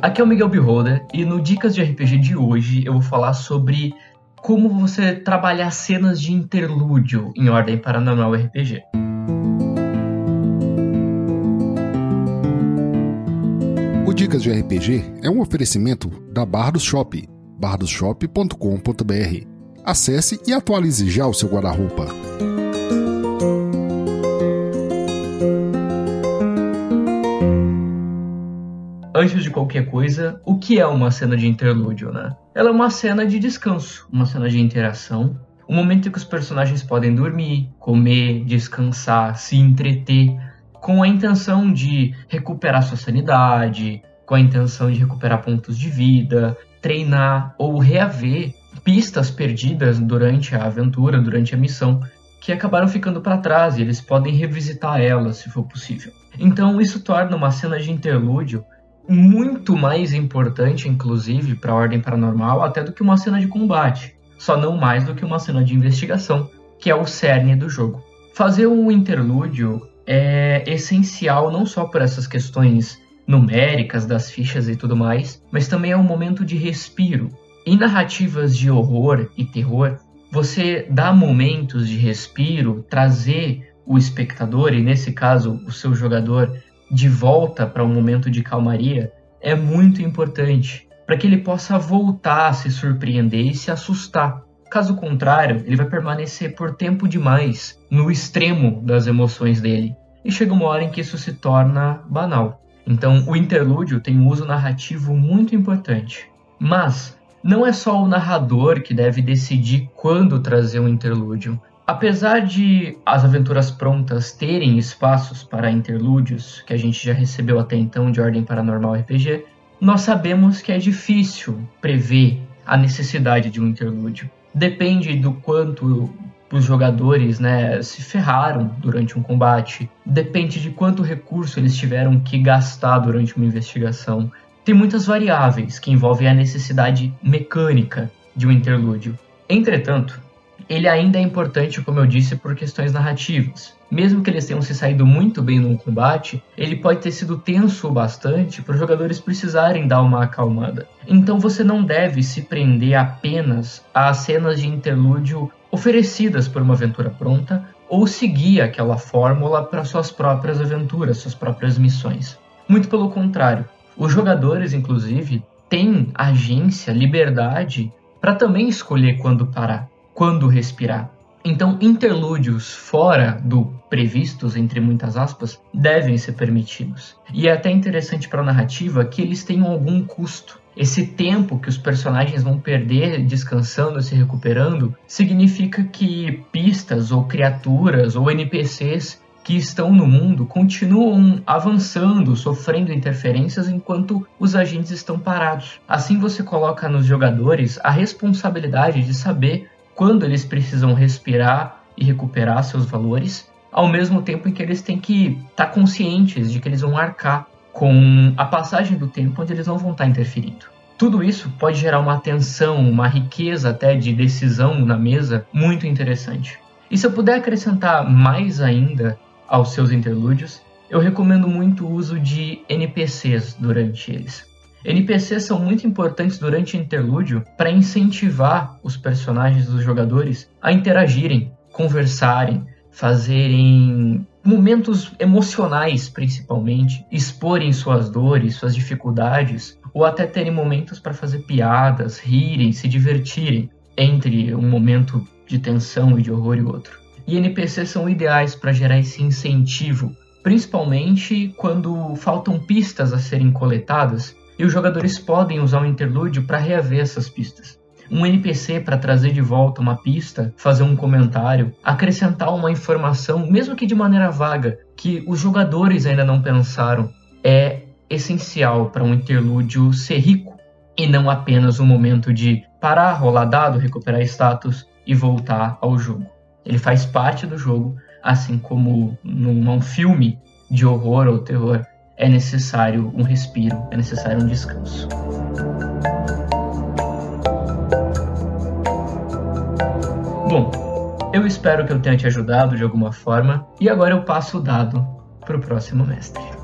aqui é o Miguel Beholder e no Dicas de RPG de hoje eu vou falar sobre como você trabalhar cenas de interlúdio em Ordem Paranormal RPG. O Dicas de RPG é um oferecimento da Bardos Shop, bardosshop.com.br. Acesse e atualize já o seu guarda-roupa. Antes de qualquer coisa, o que é uma cena de interlúdio, né? Ela é uma cena de descanso, uma cena de interação, um momento em que os personagens podem dormir, comer, descansar, se entreter, com a intenção de recuperar sua sanidade, com a intenção de recuperar pontos de vida, treinar ou reaver pistas perdidas durante a aventura, durante a missão, que acabaram ficando para trás e eles podem revisitar elas se for possível. Então isso torna uma cena de interlúdio muito mais importante, inclusive, para a Ordem Paranormal, até do que uma cena de combate. Só não mais do que uma cena de investigação, que é o cerne do jogo. Fazer um interlúdio é essencial não só por essas questões numéricas das fichas e tudo mais, mas também é um momento de respiro. Em narrativas de horror e terror, você dá momentos de respiro, trazer o espectador, e nesse caso o seu jogador, de volta para um momento de calmaria é muito importante para que ele possa voltar a se surpreender e se assustar. Caso contrário, ele vai permanecer por tempo demais no extremo das emoções dele e chega uma hora em que isso se torna banal. Então, o interlúdio tem um uso narrativo muito importante. Mas não é só o narrador que deve decidir quando trazer um interlúdio. Apesar de as aventuras prontas terem espaços para interlúdios, que a gente já recebeu até então de Ordem Paranormal RPG, nós sabemos que é difícil prever a necessidade de um interlúdio. Depende do quanto os jogadores né, se ferraram durante um combate, depende de quanto recurso eles tiveram que gastar durante uma investigação. Tem muitas variáveis que envolvem a necessidade mecânica de um interlúdio. Entretanto, ele ainda é importante, como eu disse, por questões narrativas. Mesmo que eles tenham se saído muito bem no combate, ele pode ter sido tenso o bastante para os jogadores precisarem dar uma acalmada. Então você não deve se prender apenas às cenas de interlúdio oferecidas por uma aventura pronta ou seguir aquela fórmula para suas próprias aventuras, suas próprias missões. Muito pelo contrário, os jogadores, inclusive, têm agência, liberdade para também escolher quando parar quando respirar. Então, interlúdios fora do previstos, entre muitas aspas, devem ser permitidos. E é até interessante para a narrativa que eles tenham algum custo. Esse tempo que os personagens vão perder descansando, se recuperando, significa que pistas ou criaturas ou NPCs que estão no mundo continuam avançando, sofrendo interferências enquanto os agentes estão parados. Assim você coloca nos jogadores a responsabilidade de saber quando eles precisam respirar e recuperar seus valores, ao mesmo tempo em que eles têm que estar tá conscientes de que eles vão arcar com a passagem do tempo onde eles não vão estar tá interferindo. Tudo isso pode gerar uma tensão, uma riqueza até de decisão na mesa muito interessante. E se eu puder acrescentar mais ainda aos seus interlúdios, eu recomendo muito o uso de NPCs durante eles. NPCs são muito importantes durante o interlúdio para incentivar os personagens dos jogadores a interagirem, conversarem, fazerem momentos emocionais, principalmente, exporem suas dores, suas dificuldades, ou até terem momentos para fazer piadas, rirem, se divertirem entre um momento de tensão e de horror e outro. E NPCs são ideais para gerar esse incentivo, principalmente quando faltam pistas a serem coletadas e os jogadores podem usar o interlúdio para reaver essas pistas. Um NPC para trazer de volta uma pista, fazer um comentário, acrescentar uma informação, mesmo que de maneira vaga, que os jogadores ainda não pensaram, é essencial para um interlúdio ser rico e não apenas um momento de parar, rolar dado, recuperar status e voltar ao jogo. Ele faz parte do jogo, assim como num filme de horror ou terror é necessário um respiro, é necessário um descanso. Bom, eu espero que eu tenha te ajudado de alguma forma e agora eu passo o dado para o próximo mestre.